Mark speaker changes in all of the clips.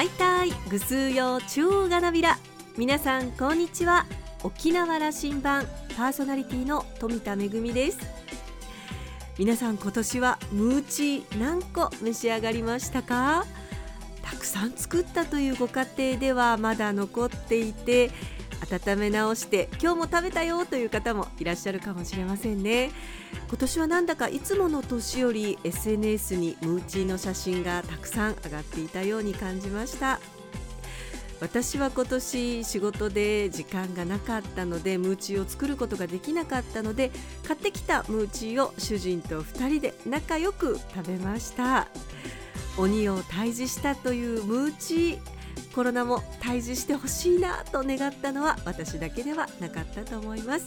Speaker 1: はいたいぐすうよ中がなびら。皆さんこんにちは。沖縄羅針盤パーソナリティの富田恵です。皆さん今年はムーチー何個召し上がりましたか？たくさん作ったというご家庭ではまだ残っていて温め直して今日も食べたよという方もいらっしゃるかもしれませんね。今年はなんだかいつもの年より SNS にムーチーの写真がたくさん上がっていたように感じました。私は今年仕事で時間がなかったのでムーチーを作ることができなかったので買ってきたムーチーを主人と2人で仲良く食べました。鬼を退治したというムーチー。コロナも退治してほしいなと願ったのは私だけではなかったと思います。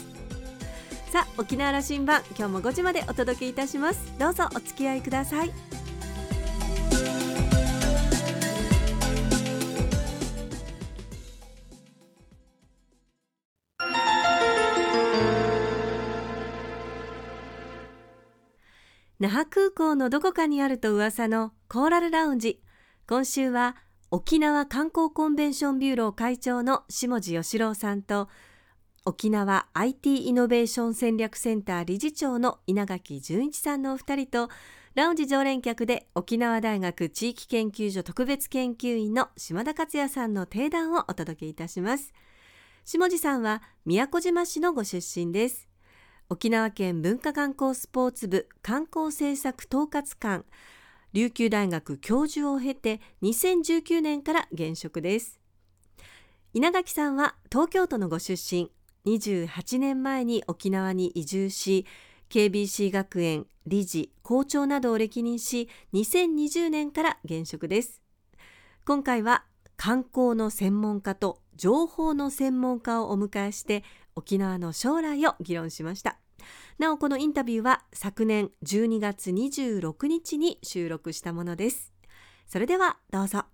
Speaker 1: さあ沖縄羅針盤今日も5時までお届けいたします。どうぞお付き合いください。那覇空港のどこかにあると噂のコーラルラウンジ。今週は沖縄観光コンベンションビューロー会長の下地義郎さんと沖縄 IT イノベーション戦略センター理事長の稲垣淳一さんのお二人とラウンジ常連客で沖縄大学地域研究所特別研究員の島田克也さんの定談をお届けいたします。下地さんは宮古島市のご出身です。沖縄県文化観光スポーツ部観光政策統括官。琉球大学教授を経て2019年から現職です。稲垣さんは東京都のご出身。28年前に沖縄に移住し KBC 学園理事校長などを歴任し2020年から現職です。今回は観光の専門家と情報の専門家をお迎えして沖縄の将来を議論しました。なおこのインタビューは昨年12月26日に収録したものです。それではどうぞ。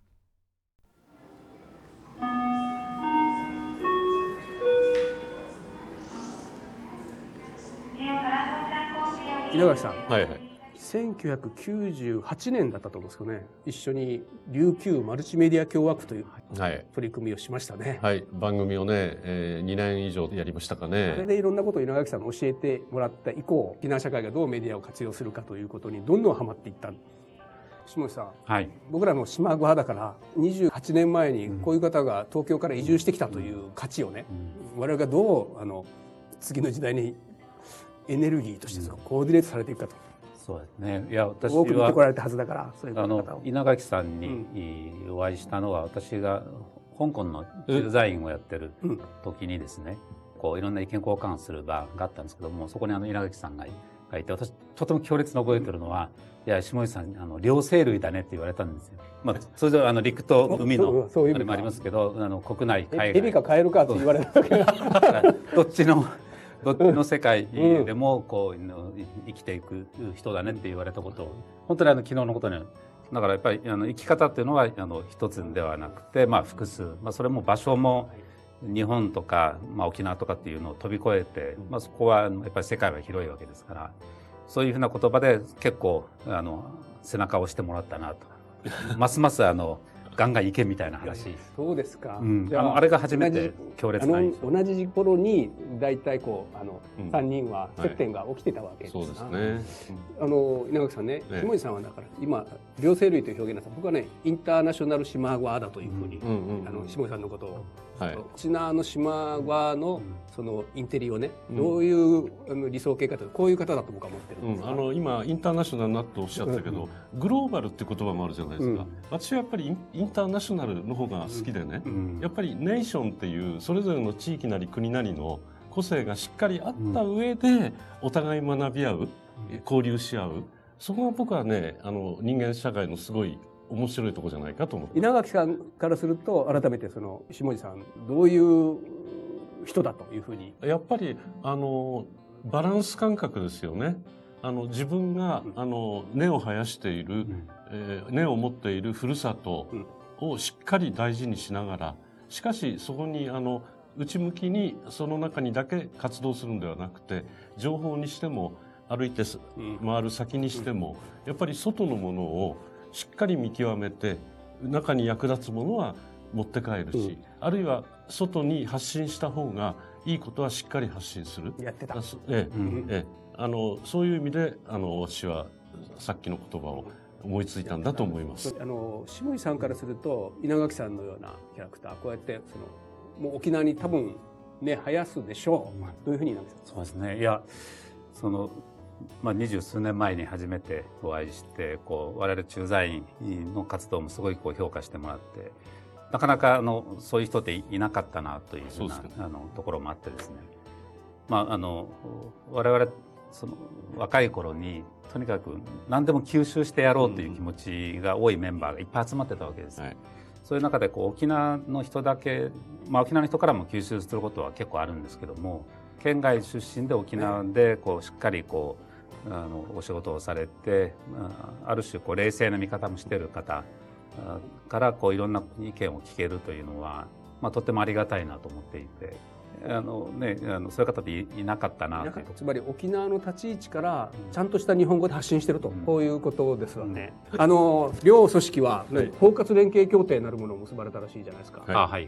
Speaker 2: 稲垣さん、
Speaker 3: はいはい。
Speaker 2: 1998年だったと思うんですけどね。一緒に琉球マルチメディア共和区という
Speaker 3: はい。
Speaker 2: 取り組みをしましたね、
Speaker 3: はい。番組をね、えー、2年以上やりましたか
Speaker 2: それ
Speaker 3: ね。
Speaker 2: でいろんなことを稲垣さんに教えてもらった以降沖縄社会がどうメディアを活用するかということにどんどんハマっていった。下地さん。
Speaker 4: はい、
Speaker 2: 僕らの島グ派だから28年前にこういう方が東京から移住してきたという価値をね、我々がどうあの次の時代にエネルギーとしてそのコーディネートされていくかと、
Speaker 4: そうですね。いや、私
Speaker 2: 多く見てこら
Speaker 4: は、
Speaker 2: れたはずだからそういう方
Speaker 4: あの
Speaker 2: を、
Speaker 4: 稲垣さんにお会いしたのは、私が香港の駐在員をやってる
Speaker 2: うん。
Speaker 4: 時にですね、こう、いろんな意見交換する場があったんですけども、そこにあの、稲垣さんががいて、私、とても強烈に覚えてるのは、いや、下地さん、あの、両生類だねって言われたんですよ。まあ、それであの、陸と海の、あれもありますけど、あの、国内、
Speaker 2: え？
Speaker 4: 海外。
Speaker 2: ヘビかカエルかって言われたわけだ。
Speaker 4: どっちのどっちの世界でもこう生きていく人だねって言われたこと。を本当にあの昨日のことにだからやっぱりあの生き方っていうのはあの一つではなくて、まあ、複数、まあ、それも場所も日本とか、まあ、沖縄とかっていうのを飛び越えて、まあ、そこはやっぱり世界は広いわけですからそういうふうな言葉で結構あの背中を押してもらったなと。ますますあのガンガン行けみたいな話、
Speaker 2: そうですか、
Speaker 4: うん、
Speaker 2: じゃ
Speaker 4: あのあれが初めて
Speaker 2: 同じ
Speaker 4: 強烈
Speaker 2: あの
Speaker 4: な印象。
Speaker 2: 同じ頃に大体こうあの、
Speaker 3: うん。
Speaker 2: 3人は接点が起きてたわけです
Speaker 3: そうですね。
Speaker 2: あの稲垣さんね、
Speaker 3: ええ。
Speaker 2: 下地さんはだから今両生類という表現なさ僕はねインターナショナル島側だというふうに、
Speaker 3: うんうんうん。
Speaker 2: あの下地さんのことを、
Speaker 3: はい。
Speaker 2: 沖縄の島側のそのインテリをね、
Speaker 3: うん。
Speaker 2: どういうあの理想形かというとこういう方だと僕は思ってるんです。
Speaker 3: うん、あの今インターナショナルなとおっしゃったけど、グローバルって言葉もあるじゃないですか、
Speaker 2: うん。
Speaker 3: 私はやっぱりインターナショナルの方が好きでね、
Speaker 4: うん。
Speaker 3: やっぱりネーションっていうそれぞれの地域なり国なりの個性がしっかりあった上でお互い学び合う、交流し合う。そこが僕はねあの人間社会のすごい面白いところじゃないかと思って。
Speaker 2: 稲垣さんからすると改めてその下地さんどういう人だというふうに。
Speaker 3: やっぱりあのバランス感覚ですよね。あの自分があの根を生やしている、えー根を持っているふるさとをしっかり大事にしながらしかしそこにあの内向きにその中にだけ活動するんではなくて情報にしても歩いてす回る先にしてもやっぱり外のものをしっかり見極めて中に役立つものは持って帰るし、うん、あるいは外に発信した方がいいことはしっかり発信する。
Speaker 2: やってた。
Speaker 3: ええ、うん、ええ、あのそういう意味であの私はさっきの言葉を思いついたんだと思います。
Speaker 2: あの下井さんからすると稲垣さんのようなキャラクターこうやってそのもう沖縄に多分ね生やすでしょう。どういうふうに稲垣さん？
Speaker 4: そうですね。いやそのまあ、二十数年前に初めてお会いしてこう我々駐在員の活動もすごいこう評価してもらってなかなかあのそういう人っていなかったなというふうなあのところもあってですね、まあ、あの我々その若い頃にとにかく何でも吸収してやろうという気持ちが多いメンバーがいっぱい集まってたわけです。はい。そういう中でこう沖縄の人だけ、まあ、沖縄の人からも吸収することは結構あるんですけども県外出身で沖縄でこうしっかりこうあのお仕事をされてある種こう冷静な見方もしている方からこういろんな意見を聞けるというのは、まあ、とてもありがたいなと思っていて。あのね、あのそういう方っていなかったな
Speaker 2: つまり沖縄の立ち位置からちゃんとした日本語で発信してると、うん、こういうことですよね。あの両組織は、ね、包括連携協定なるものを結ばれたらしいじゃないですか。
Speaker 4: はい、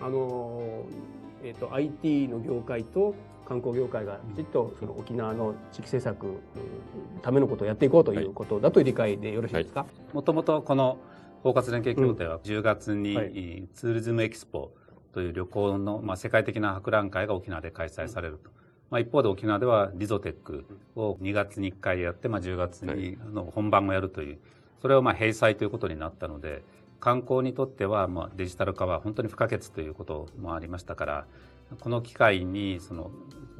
Speaker 2: あのえっ、ー、と IT の業界と観光業界がきちっとその沖縄の地域政策ためのことをやっていこうということだという理解でよろしいですか、
Speaker 4: もともとこの包括連携協定は10月にツーリズムエキスポという旅行の、まあ、世界的な博覧会が沖縄で開催されると。まあ、一方で沖縄ではリゾテックを2月に1回やって、まあ、10月にの本番をやるという、それをまあ閉鎖ということになったので、観光にとってはまあデジタル化は本当に不可欠ということもありましたから、この機会にその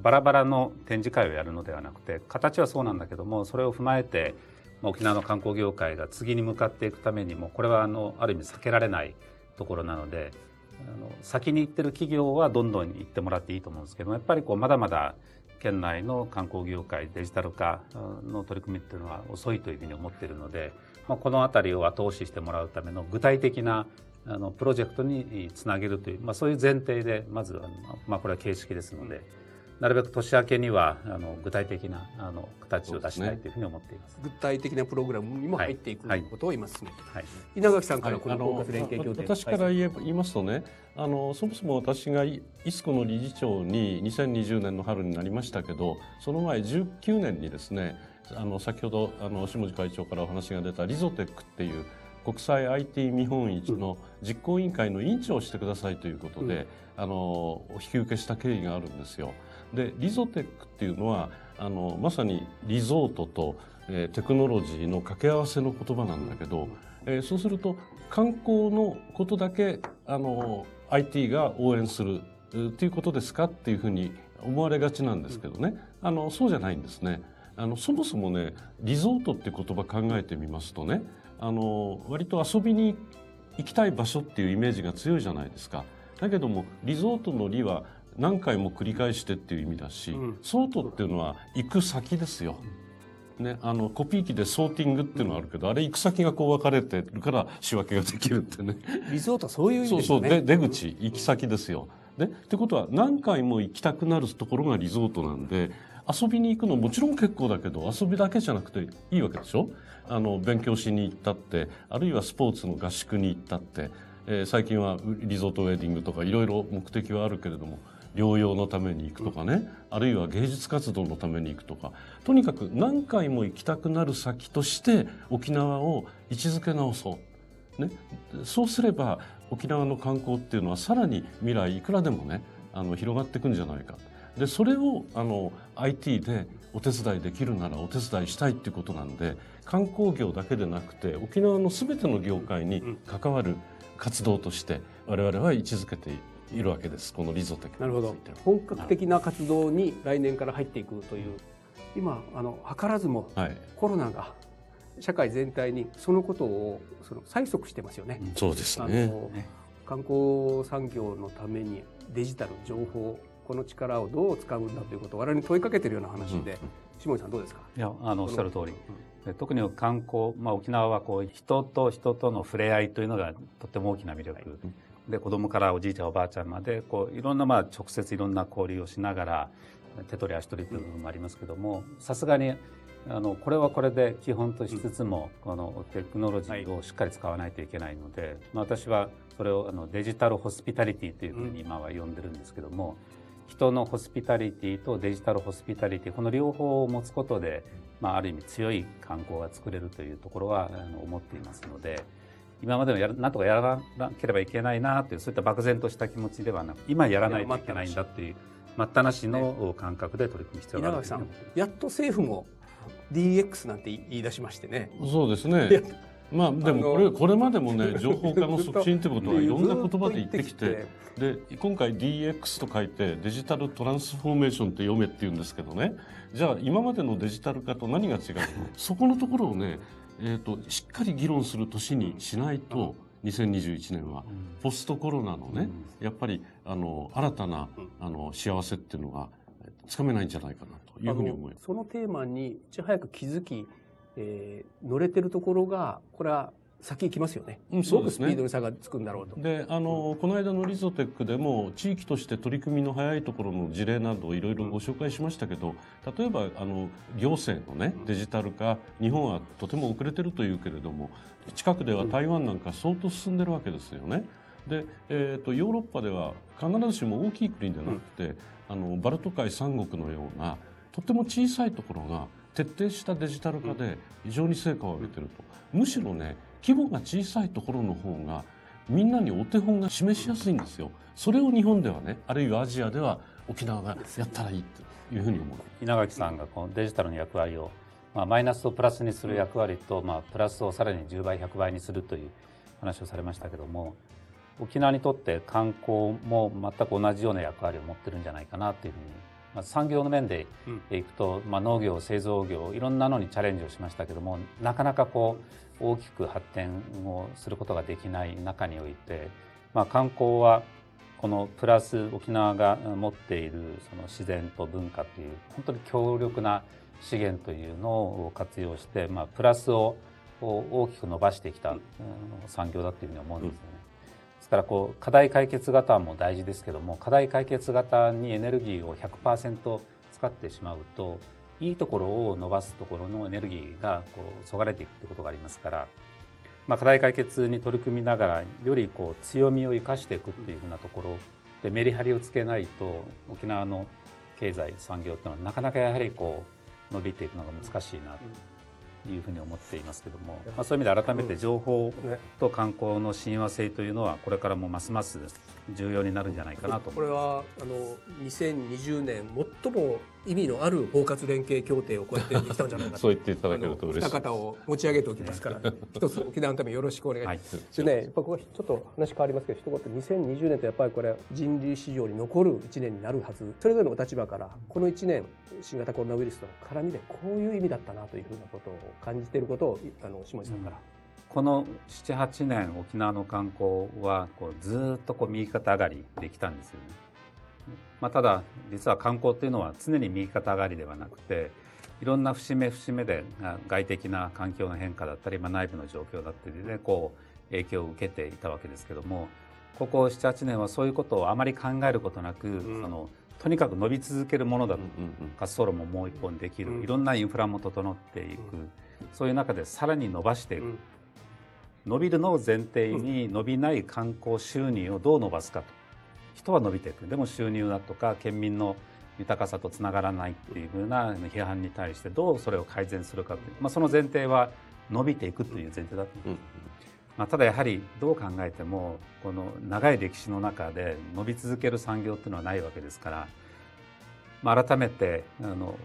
Speaker 4: バラバラの展示会をやるのではなくて形はそうなんだけどもそれを踏まえて沖縄の観光業界が次に向かっていくためにもこれはあのある意味避けられないところなのであの先に行ってる企業はどんどん行ってもらっていいと思うんですけどやっぱりこうまだまだ県内の観光業界デジタル化の取り組みっていうのは遅いというふうに思っているので、まあ、この辺りを後押ししてもらうための具体的なあのプロジェクトにつなげるという、まあ、そういう前提でまずは、まあ、これは形式ですので。なるべく年明けにはあの具体的なあの形を出したいというふうに思っています、
Speaker 2: ね、具体的なプログラムにも入っていく、はい、ことを今進めてはい、稲垣さんからこの包括連携協定、
Speaker 3: 私から言いますとねあのそもそも私がイスコの理事長に2020年の春になりましたけどその前19年にですねあの先ほどあの下地会長からお話が出たリゾテックっていう国際 IT 見本市の実行委員会の委員長をしてくださいということで、うん、あの引き受けした経緯があるんですよ。でリゾテックっていうのはあのまさにリゾートと、えー、テクノロジーの掛け合わせの言葉なんだけど、えー、そうすると観光のことだけあの IT が応援するっていうことですかっていうふうに思われがちなんですけどねあのそうじゃないんですね。あのそもそもねリゾートって言葉考えてみますとねあの割と遊びに行きたい場所っていうイメージが強いじゃないですか。だけどもリゾートの「リ」は何回も繰り返してっていう意味だし、うん、ソートっていうのは行く先ですよ。ね、あのコピー機でソーティングっていうのがあるけど、あれ行く先がこう分かれてるから仕分けができるってね。
Speaker 2: リゾートそういう意味ですね。
Speaker 3: そうそう出口行き先ですよ。でってことは何回も行きたくなるところがリゾートなんで遊びに行くのもちろん結構だけど遊びだけじゃなくていいわけでしょ？あの勉強しに行ったってあるいはスポーツの合宿に行ったって、えー、最近はリゾートウェディングとかいろいろ目的はあるけれども療養のために行くとかね、あるいは芸術活動のために行くとかとにかく何回も行きたくなる先として沖縄を位置づけ直そう。ね、そうすれば沖縄の観光っていうのはさらに未来いくらでもねあの広がっていくんじゃないか。でそれをあの IT でお手伝いできるならお手伝いしたいっていうことなんで観光業だけでなくて沖縄の全ての業界に関わる活動として我々は位置づけているわけです。このリゾテク
Speaker 2: なるほど。本格的な活動に来年から入っていくという今あの図らずもコロナが社会全体にそのことをその催促してますよね。
Speaker 3: そうですね。
Speaker 2: 観光産業のためにデジタル情報この力をどう使うんだということを我々に問いかけているような話で、下井さんどうですか？
Speaker 4: いやあのおっしゃる通り、うん、特に観光、まあ、沖縄はこう人と人との触れ合いというのがとっても大きな魅力、うん。で子供からおじいちゃんおばあちゃんまでこういろんなまあ直接いろんな交流をしながら手取り足取りという部分もありますけどもさすがにあのこれはこれで基本としつつも、このテクノロジーをしっかり使わないといけないので、まあ、私はそれをあのデジタルホスピタリティというふうに今は呼んでるんですけども、人のホスピタリティとデジタルホスピタリティこの両方を持つことで、まあ、ある意味強い観光が作れるというところはあの思っていますので今までのやなんとかやらなければいけないなというそういった漠然とした気持ちではなく今やらないといけないんだっていう待ったなしの感覚で取り組む必要がある
Speaker 2: 稲垣さんやっと政府も DX なんて言い出しましてね。
Speaker 3: そうですね まあでもこれこれまでもね 情報化の促進ということはいろんな言葉で言ってきてで今回 DX と書いてデジタルトランスフォーメーションって読めって言うんですけどね。じゃあ今までのデジタル化と何が違うの？そこのところをね、えーと、しっかり議論する年にしないと2021年は。ポストコロナのねやっぱりあの新たなあの幸せっていうのがつかめないんじゃないかなというふうに思います。
Speaker 2: そのテーマにいち早く気づきえー、乗れてるところがこれは先行きますよね。うん、すごくスピードに差がつくんだろうと。
Speaker 3: で、あの、この間のリゾテックでも地域として取り組みの早いところの事例などをいろいろご紹介しましたけど、例えばあの行政のねデジタル化、日本はとても遅れてるというけれども、近くでは台湾なんか相当進んでるわけですよね。で、えーと、ヨーロッパでは必ずしも大きい国でなくて、あのバルト海三国のようなとても小さいところが徹底したデジタル化で非常に成果を上げてると、むしろね規模が小さいところの方がみんなにお手本が示しやすいんですよ。それを日本ではねあるいはアジアでは沖縄がやったらいいというふうに思う。
Speaker 4: 稲垣さんがこのデジタルの役割を、まあ、マイナスをプラスにする役割と、まあ、プラスをさらに10倍100倍にするという話をされましたけども沖縄にとって観光も全く同じような役割を持ってるんじゃないかなというふうにまあ、産業の面でいくと、まあ、農業製造業いろんなのにチャレンジをしましたけどもなかなかこう大きく発展をすることができない中において、まあ、観光はこのプラス沖縄が持っているその自然と文化という本当に強力な資源というのを活用して、まあ、プラスを大きく伸ばしてきた産業だというふうに思うんですよね。からこう課題解決型も大事ですけども課題解決型にエネルギーを100%使ってしまうといいところを伸ばすところのエネルギーがこうそがれていくということがありますから、まあ、課題解決に取り組みながらよりこう強みを生かしていくっていうふうなところでメリハリをつけないと沖縄の経済産業っていうのはなかなかやはりこう伸びていくのが難しいなと。いうふうに思っていますけども、まあ、そういう意味で改めて情報と観光の親和性というのはこれからもますます重要になるんじゃないかなと
Speaker 2: これはあの2020年最も意味のある包括連携協定をこうやってできたんじゃないか
Speaker 3: そう言っていただけると嬉しい
Speaker 2: 方を持ち上げておきますから。一つ沖縄のためよろしくお願いします、はい、でねやっぱここちょっと話変わりますけど一言2020年とやっぱりこれ人類史上に残る1年になるはずそれぞれのお立場からこの1年新型コロナウイルスとの絡みでこういう意味だったなというふうなことを感じていることをあの下地さんから、うん
Speaker 4: この78年沖縄の観光はこうずっとこう右肩上がりできたんですよね。まあ、ただ実は観光っていうのは常に右肩上がりではなくていろんな節目節目で外的な環境の変化だったり、まあ、内部の状況だったりでこう影響を受けていたわけですけどもここ78年はそういうことをあまり考えることなく、うん、そのとにかく伸び続けるものだと、うんうん、滑走路ももう一本できる、いろんなインフラも整っていく、そういう中でさらに伸ばしていく、伸びるのを前提に伸びない観光収入をどう伸ばすかと人は伸びていく。でも収入だとか県民の豊かさとつながらないっていうふうな批判に対してどうそれを改善するかという、まあ、その前提は伸びていくという前提だと思います。まあ、ただやはりどう考えてもこの長い歴史の中で伸び続ける産業っていうのはないわけですから、まあ、改めてあの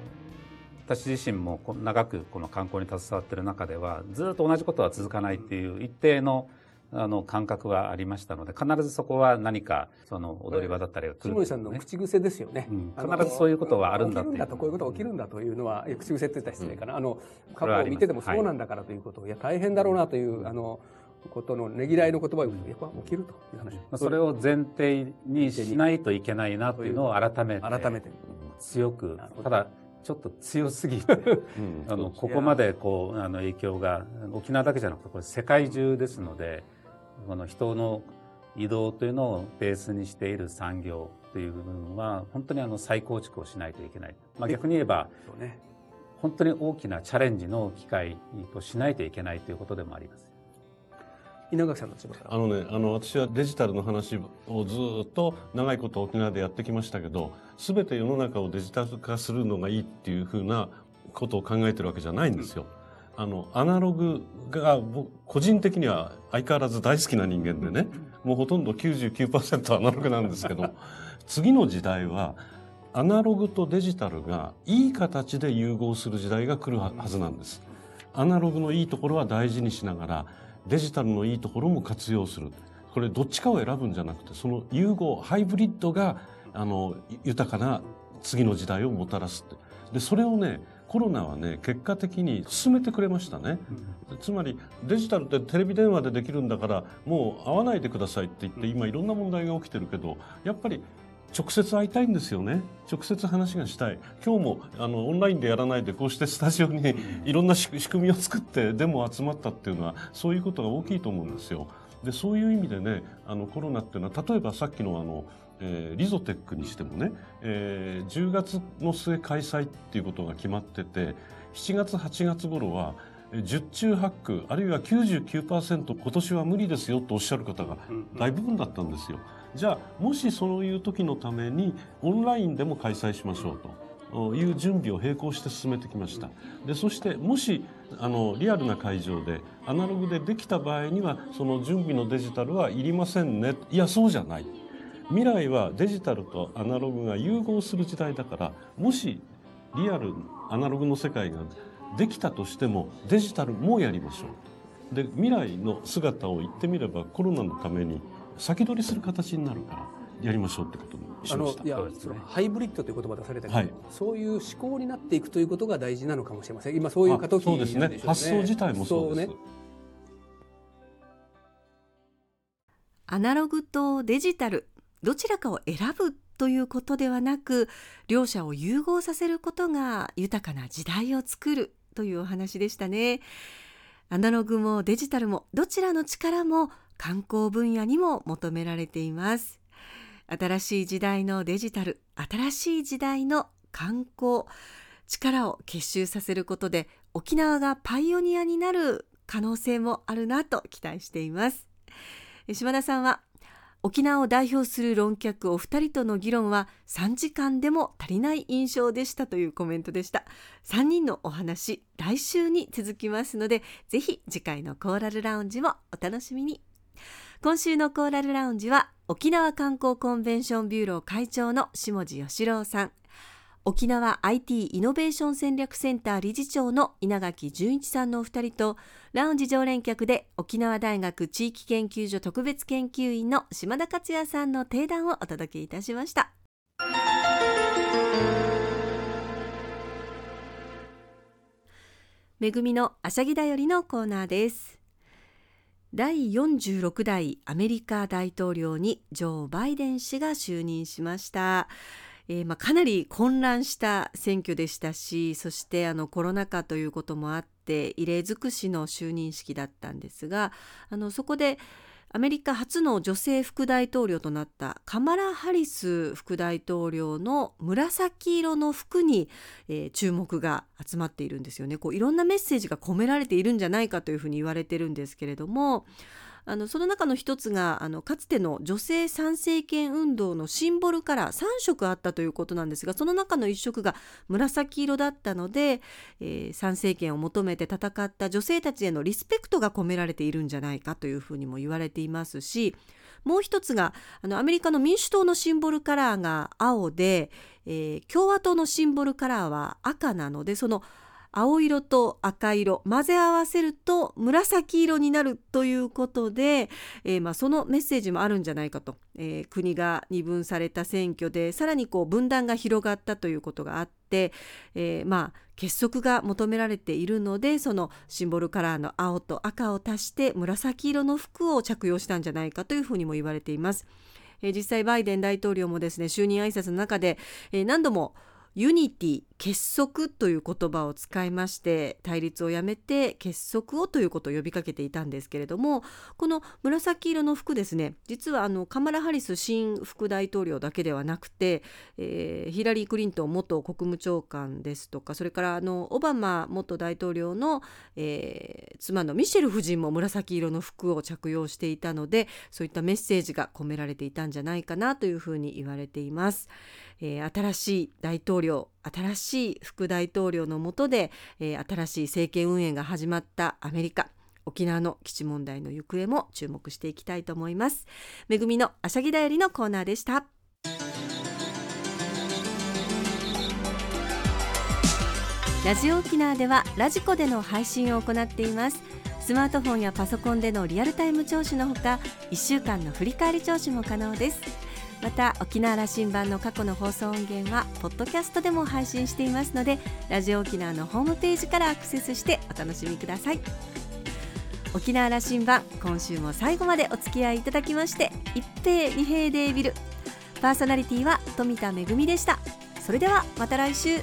Speaker 4: 私自身も長くこの観光に携わっている中ではずっと同じことは続かないっていう一定のあの感覚がありましたので必ずそこは何かその踊り場だったりが来る、
Speaker 2: ね、さんの口癖ですよね、
Speaker 4: うん、必ずそういうことはあるんだ
Speaker 2: という。こういうことが起きるんだというのは口癖って言ったら失礼かな、うん、あの過去を見ててもそうなんだからということを、はい、いや大変だろうなという、あのことのねぎらいの言葉をやっぱ起きるという話、ま
Speaker 4: あ、それを前提にしないといけないなというのを改めて改めて。強くただちょっと強すぎて、あのここまでこうあの影響が沖縄だけじゃなくてこれ世界中ですのでこの人の移動というのをベースにしている産業という部分は本当にあの再構築をしないといけない、まあ、逆に言えば、本当に大きなチャレンジの機会としないといけないということでもあります。
Speaker 2: 稲垣さんの
Speaker 3: あのねあの私はデジタルの話をずっと長いこと沖縄でやってきましたけど全て世の中をデジタル化するのがいいっていうふうなことを考えてるわけじゃないんですよ。あのアナログが個人的には相変わらず大好きな人間でねもうほとんど99%アナログなんですけど次の時代はアナログとデジタルがいい形で融合する時代が来るはずなんです。アナログのいいところは大事にしながらデジタルのいいところも活用する。これどっちかを選ぶんじゃなくてその融合ハイブリッドがあの豊かな次の時代をもたらすってでそれをねコロナはね結果的に進めてくれましたね、うん、つまりデジタルってテレビ電話でできるんだからもう会わないでくださいって言って今いろんな問題が起きてるけどやっぱり直接会いたいんですよね。直接話がしたい。今日もあのオンラインでやらないでこうしてスタジオにいろんな仕組みを作ってでも集まったっていうのはそういうことが大きいと思うんですよ。でそういう意味でねあのコロナっていうのは例えばさっきのあのえー、リゾテックにしてもね、えー、10月の末開催っていうことが決まってて7月8月頃は十中八九あるいは99%今年は無理ですよとおっしゃる方が大部分だったんですよ。じゃあもしそういう時のためにオンラインでも開催しましょうという準備を並行して進めてきました。でそしてもしあのリアルな会場でアナログでできた場合にはその準備のデジタルはいりませんね。いやそうじゃない未来はデジタルとアナログが融合する時代だからもしリアルアナログの世界ができたとしてもデジタルもやりましょう。で未来の姿を言ってみればコロナのために先取りする形になるからやりましょうってことにしました。いや、
Speaker 2: そのハイブリッドという言葉出されたけど、はい、そういう思考になっていくということが大事なのかもしれません。今そういう過渡期
Speaker 3: なんでしょうね、ね、発想自体もそうです、ね、
Speaker 1: アナログとデジタルどちらかを選ぶということではなく両者を融合させることが豊かな時代を作るというお話でしたね。アナログもデジタルもどちらの力も観光分野にも求められています。新しい時代のデジタル新しい時代の観光力を結集させることで沖縄がパイオニアになる可能性もあるなと期待しています。島田さんは沖縄を代表する論客お二人との議論は3時間でも足りない印象でしたというコメントでした。3人のお話来週に続きますのでぜひ次回のコーラルラウンジもお楽しみに。今週のコーラルラウンジは沖縄観光コンベンションビューロー会長の下地義郎さん。沖縄 IT イノベーション戦略センター理事長の稲垣淳一さんのお二人とラウンジ常連客で沖縄大学地域研究所特別研究員の島田克也さんの定談をお届けいたしましためぐみのあしゃぎだよりのコーナーです第46代アメリカ大統領にジョー・バイデン氏が就任しました。えー、まあ、かなり混乱した選挙でしたしそしてあのコロナ禍ということもあって異例尽くしの就任式だったんですがあのそこでアメリカ初の女性副大統領となったカマラ・ハリス副大統領の紫色の服に、えー、注目が集まっているんですよね。こういろんなメッセージが込められているんじゃないかというふうに言われてるんですけれどもあのその中の一つがあのかつての女性参政権運動のシンボルカラー3色あったということなんですがその中の1色が紫色だったので、えー、参政権を求めて戦った女性たちへのリスペクトが込められているんじゃないかというふうにも言われていますしもう一つがあのアメリカの民主党のシンボルカラーが青で、えー、共和党のシンボルカラーは赤なのでその青色と赤色混ぜ合わせると紫色になるということで、えー、まあ、そのメッセージもあるんじゃないかと、えー、国が二分された選挙でさらにこう分断が広がったということがあって、えー、まあ、結束が求められているのでそのシンボルカラーの青と赤を足して紫色の服を着用したんじゃないかというふうにも言われています。実際バイデン大統領もですね就任挨拶の中で、何度もユニティ結束という言葉を使いまして対立をやめて結束をということを呼びかけていたんですけれどもこの紫色の服ですね実はあのカマラ・ハリス新副大統領だけではなくて、えー、ヒラリー・クリントン元国務長官ですとかそれからあのオバマ元大統領の、えー、妻のミシェル夫人も紫色の服を着用していたのでそういったメッセージが込められていたんじゃないかなというふうに言われています。えー、新しい大統領新しい副大統領の下で、えー、新しい政権運営が始まったアメリカ沖縄の基地問題の行方も注目していきたいと思います。めぐみのあしゃぎだよりのコーナーでした。ラジオ沖縄ではラジコでの配信を行っています。スマートフォンやパソコンでのリアルタイム聴取のほか1週間の振り返り聴取も可能です。また沖縄羅針盤の過去の放送音源はポッドキャストでも配信していますのでラジオ沖縄のホームページからアクセスしてお楽しみください。沖縄羅針盤今週も最後までお付き合いいただきまして一平二平デービル。パーソナリティは富田恵でした。それではまた来週。